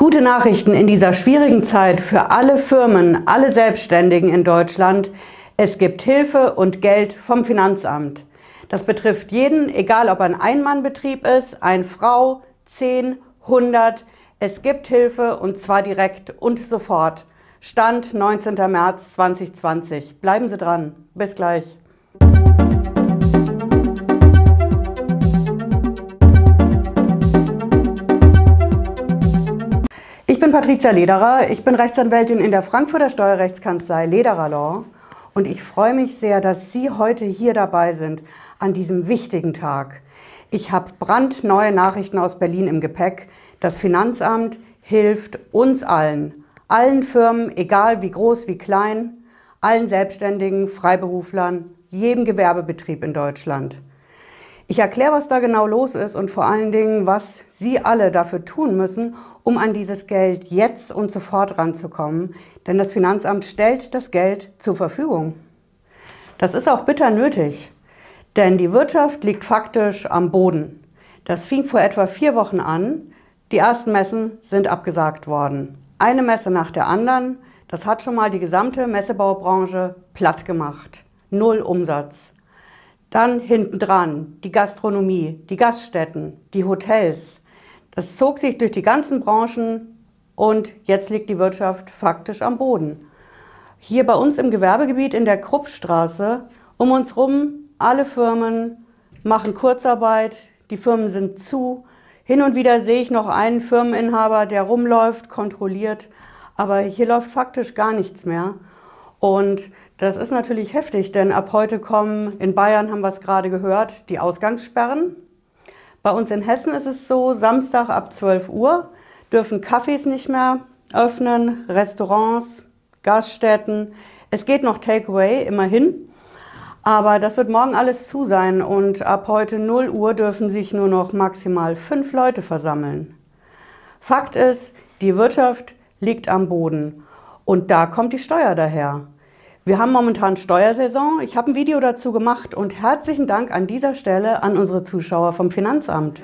Gute Nachrichten in dieser schwierigen Zeit für alle Firmen, alle Selbstständigen in Deutschland. Es gibt Hilfe und Geld vom Finanzamt. Das betrifft jeden, egal ob ein Einmannbetrieb ist, eine Frau, 10, 100. Es gibt Hilfe und zwar direkt und sofort. Stand 19. März 2020. Bleiben Sie dran. Bis gleich. Bin Patricia Lederer. Ich bin Rechtsanwältin in der Frankfurter Steuerrechtskanzlei Lederer Law. Und ich freue mich sehr, dass Sie heute hier dabei sind an diesem wichtigen Tag. Ich habe brandneue Nachrichten aus Berlin im Gepäck. Das Finanzamt hilft uns allen, allen Firmen, egal wie groß, wie klein, allen Selbstständigen, Freiberuflern, jedem Gewerbebetrieb in Deutschland. Ich erkläre, was da genau los ist und vor allen Dingen, was Sie alle dafür tun müssen, um an dieses Geld jetzt und sofort ranzukommen. Denn das Finanzamt stellt das Geld zur Verfügung. Das ist auch bitter nötig, denn die Wirtschaft liegt faktisch am Boden. Das fing vor etwa vier Wochen an. Die ersten Messen sind abgesagt worden. Eine Messe nach der anderen. Das hat schon mal die gesamte Messebaubranche platt gemacht. Null Umsatz. Dann hinten dran die Gastronomie, die Gaststätten, die Hotels. Das zog sich durch die ganzen Branchen und jetzt liegt die Wirtschaft faktisch am Boden. Hier bei uns im Gewerbegebiet in der Kruppstraße, um uns rum, alle Firmen machen Kurzarbeit, die Firmen sind zu. Hin und wieder sehe ich noch einen Firmeninhaber, der rumläuft, kontrolliert, aber hier läuft faktisch gar nichts mehr. Und das ist natürlich heftig, denn ab heute kommen, in Bayern haben wir es gerade gehört, die Ausgangssperren. Bei uns in Hessen ist es so, Samstag ab 12 Uhr dürfen Cafés nicht mehr öffnen, Restaurants, Gaststätten. Es geht noch Takeaway, immerhin. Aber das wird morgen alles zu sein und ab heute 0 Uhr dürfen sich nur noch maximal fünf Leute versammeln. Fakt ist, die Wirtschaft liegt am Boden und da kommt die Steuer daher. Wir haben momentan Steuersaison. Ich habe ein Video dazu gemacht und herzlichen Dank an dieser Stelle an unsere Zuschauer vom Finanzamt.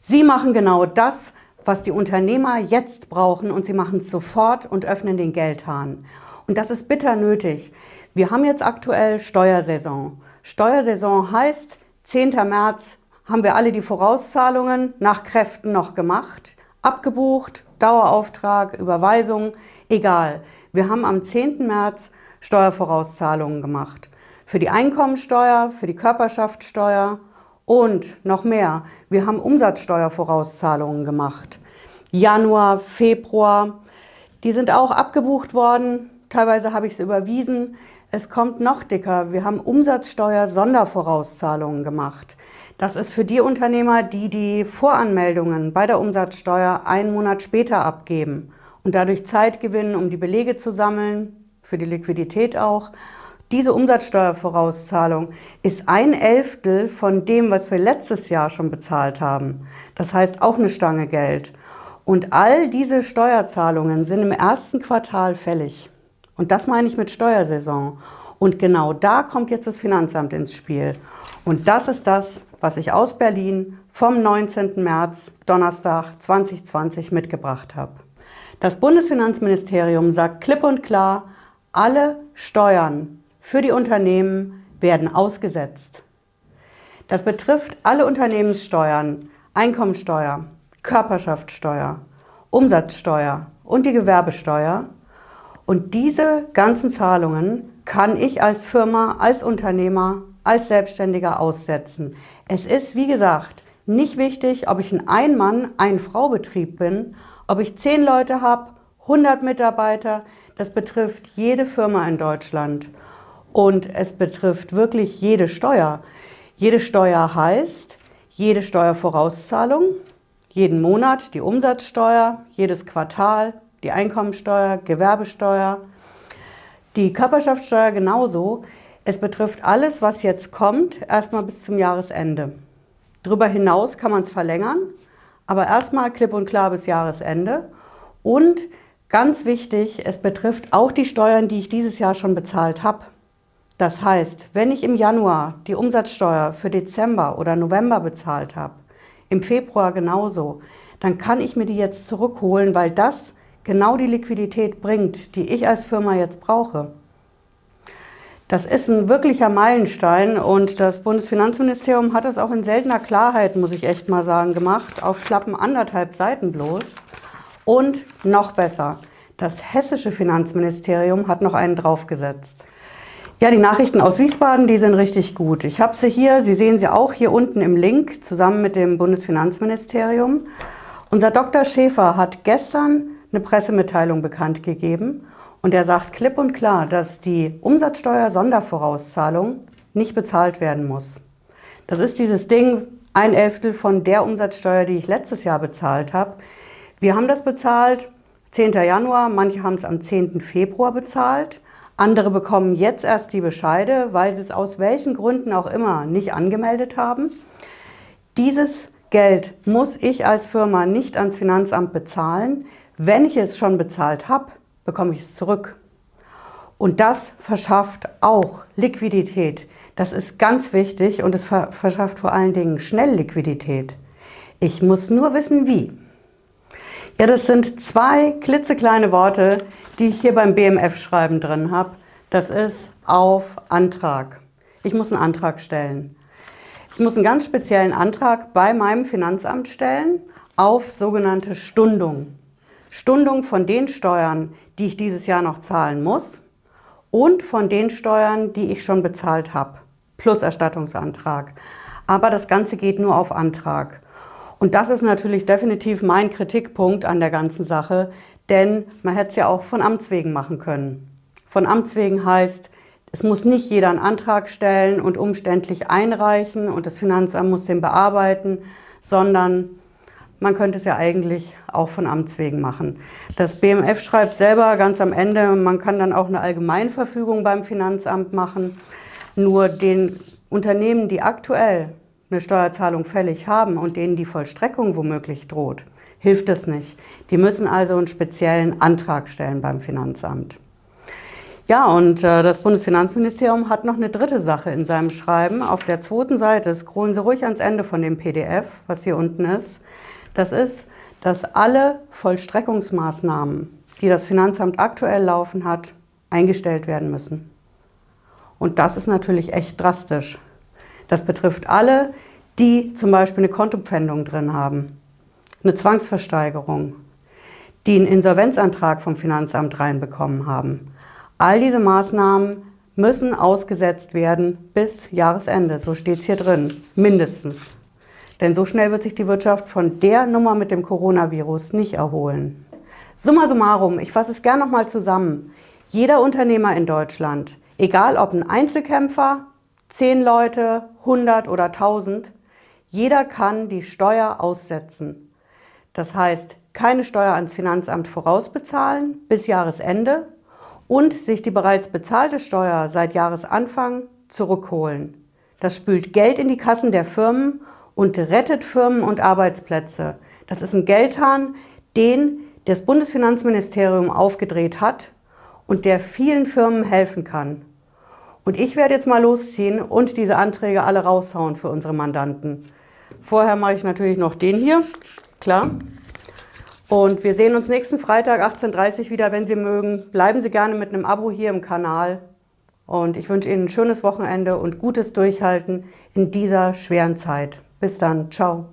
Sie machen genau das, was die Unternehmer jetzt brauchen und sie machen es sofort und öffnen den Geldhahn. Und das ist bitter nötig. Wir haben jetzt aktuell Steuersaison. Steuersaison heißt, 10. März haben wir alle die Vorauszahlungen nach Kräften noch gemacht, abgebucht, Dauerauftrag, Überweisung, egal. Wir haben am 10. März Steuervorauszahlungen gemacht. Für die Einkommensteuer, für die Körperschaftssteuer und noch mehr. Wir haben Umsatzsteuervorauszahlungen gemacht. Januar, Februar, die sind auch abgebucht worden. Teilweise habe ich es überwiesen. Es kommt noch dicker. Wir haben Umsatzsteuer-Sondervorauszahlungen gemacht. Das ist für die Unternehmer, die die Voranmeldungen bei der Umsatzsteuer einen Monat später abgeben und dadurch Zeit gewinnen, um die Belege zu sammeln, für die Liquidität auch. Diese Umsatzsteuervorauszahlung ist ein Elftel von dem, was wir letztes Jahr schon bezahlt haben. Das heißt auch eine Stange Geld. Und all diese Steuerzahlungen sind im ersten Quartal fällig. Und das meine ich mit Steuersaison. Und genau da kommt jetzt das Finanzamt ins Spiel. Und das ist das, was ich aus Berlin vom 19. März, Donnerstag 2020 mitgebracht habe. Das Bundesfinanzministerium sagt klipp und klar, alle Steuern für die Unternehmen werden ausgesetzt. Das betrifft alle Unternehmenssteuern, Einkommensteuer, Körperschaftssteuer, Umsatzsteuer und die Gewerbesteuer. Und diese ganzen Zahlungen kann ich als Firma, als Unternehmer, als Selbstständiger aussetzen. Es ist, wie gesagt, nicht wichtig, ob ich ein Ein-Mann-, Ein-Frau-Betrieb bin, ob ich zehn Leute habe, 100 Mitarbeiter. Das betrifft jede Firma in Deutschland und es betrifft wirklich jede Steuer. Jede Steuer heißt, jede Steuervorauszahlung, jeden Monat die Umsatzsteuer, jedes Quartal die Einkommensteuer, Gewerbesteuer, die Körperschaftssteuer genauso. Es betrifft alles, was jetzt kommt, erstmal bis zum Jahresende. Darüber hinaus kann man es verlängern, aber erstmal klipp und klar bis Jahresende. Und Ganz wichtig, es betrifft auch die Steuern, die ich dieses Jahr schon bezahlt habe. Das heißt, wenn ich im Januar die Umsatzsteuer für Dezember oder November bezahlt habe, im Februar genauso, dann kann ich mir die jetzt zurückholen, weil das genau die Liquidität bringt, die ich als Firma jetzt brauche. Das ist ein wirklicher Meilenstein und das Bundesfinanzministerium hat das auch in seltener Klarheit, muss ich echt mal sagen, gemacht, auf schlappen anderthalb Seiten bloß. Und noch besser, das hessische Finanzministerium hat noch einen draufgesetzt. Ja, die Nachrichten aus Wiesbaden, die sind richtig gut. Ich habe sie hier, Sie sehen sie auch hier unten im Link, zusammen mit dem Bundesfinanzministerium. Unser Dr. Schäfer hat gestern eine Pressemitteilung bekannt gegeben und er sagt klipp und klar, dass die Umsatzsteuer-Sondervorauszahlung nicht bezahlt werden muss. Das ist dieses Ding, ein Elftel von der Umsatzsteuer, die ich letztes Jahr bezahlt habe. Wir haben das bezahlt 10. Januar, manche haben es am 10. Februar bezahlt. Andere bekommen jetzt erst die Bescheide, weil sie es aus welchen Gründen auch immer nicht angemeldet haben. Dieses Geld muss ich als Firma nicht ans Finanzamt bezahlen. Wenn ich es schon bezahlt habe, bekomme ich es zurück. Und das verschafft auch Liquidität. Das ist ganz wichtig und es verschafft vor allen Dingen schnell Liquidität. Ich muss nur wissen, wie. Ja, das sind zwei klitzekleine Worte, die ich hier beim BMF-Schreiben drin habe. Das ist auf Antrag. Ich muss einen Antrag stellen. Ich muss einen ganz speziellen Antrag bei meinem Finanzamt stellen auf sogenannte Stundung. Stundung von den Steuern, die ich dieses Jahr noch zahlen muss und von den Steuern, die ich schon bezahlt habe, plus Erstattungsantrag. Aber das Ganze geht nur auf Antrag. Und das ist natürlich definitiv mein Kritikpunkt an der ganzen Sache, denn man hätte es ja auch von Amts wegen machen können. Von Amts wegen heißt, es muss nicht jeder einen Antrag stellen und umständlich einreichen und das Finanzamt muss den bearbeiten, sondern man könnte es ja eigentlich auch von Amts wegen machen. Das BMF schreibt selber ganz am Ende, man kann dann auch eine Allgemeinverfügung beim Finanzamt machen. Nur den Unternehmen, die aktuell eine Steuerzahlung fällig haben und denen die Vollstreckung womöglich droht, hilft es nicht. Die müssen also einen speziellen Antrag stellen beim Finanzamt. Ja, und äh, das Bundesfinanzministerium hat noch eine dritte Sache in seinem Schreiben. Auf der zweiten Seite, scrollen Sie ruhig ans Ende von dem PDF, was hier unten ist. Das ist, dass alle Vollstreckungsmaßnahmen, die das Finanzamt aktuell laufen hat, eingestellt werden müssen. Und das ist natürlich echt drastisch. Das betrifft alle, die zum Beispiel eine Kontopfändung drin haben, eine Zwangsversteigerung, die einen Insolvenzantrag vom Finanzamt reinbekommen haben. All diese Maßnahmen müssen ausgesetzt werden bis Jahresende. So steht es hier drin, mindestens. Denn so schnell wird sich die Wirtschaft von der Nummer mit dem Coronavirus nicht erholen. Summa summarum, ich fasse es gerne nochmal zusammen. Jeder Unternehmer in Deutschland, egal ob ein Einzelkämpfer, 10 Leute, 100 oder 1000, jeder kann die Steuer aussetzen. Das heißt, keine Steuer ans Finanzamt vorausbezahlen bis Jahresende und sich die bereits bezahlte Steuer seit Jahresanfang zurückholen. Das spült Geld in die Kassen der Firmen und rettet Firmen und Arbeitsplätze. Das ist ein Geldhahn, den das Bundesfinanzministerium aufgedreht hat und der vielen Firmen helfen kann. Und ich werde jetzt mal losziehen und diese Anträge alle raushauen für unsere Mandanten. Vorher mache ich natürlich noch den hier, klar. Und wir sehen uns nächsten Freitag 18.30 Uhr wieder, wenn Sie mögen. Bleiben Sie gerne mit einem Abo hier im Kanal. Und ich wünsche Ihnen ein schönes Wochenende und gutes Durchhalten in dieser schweren Zeit. Bis dann, ciao.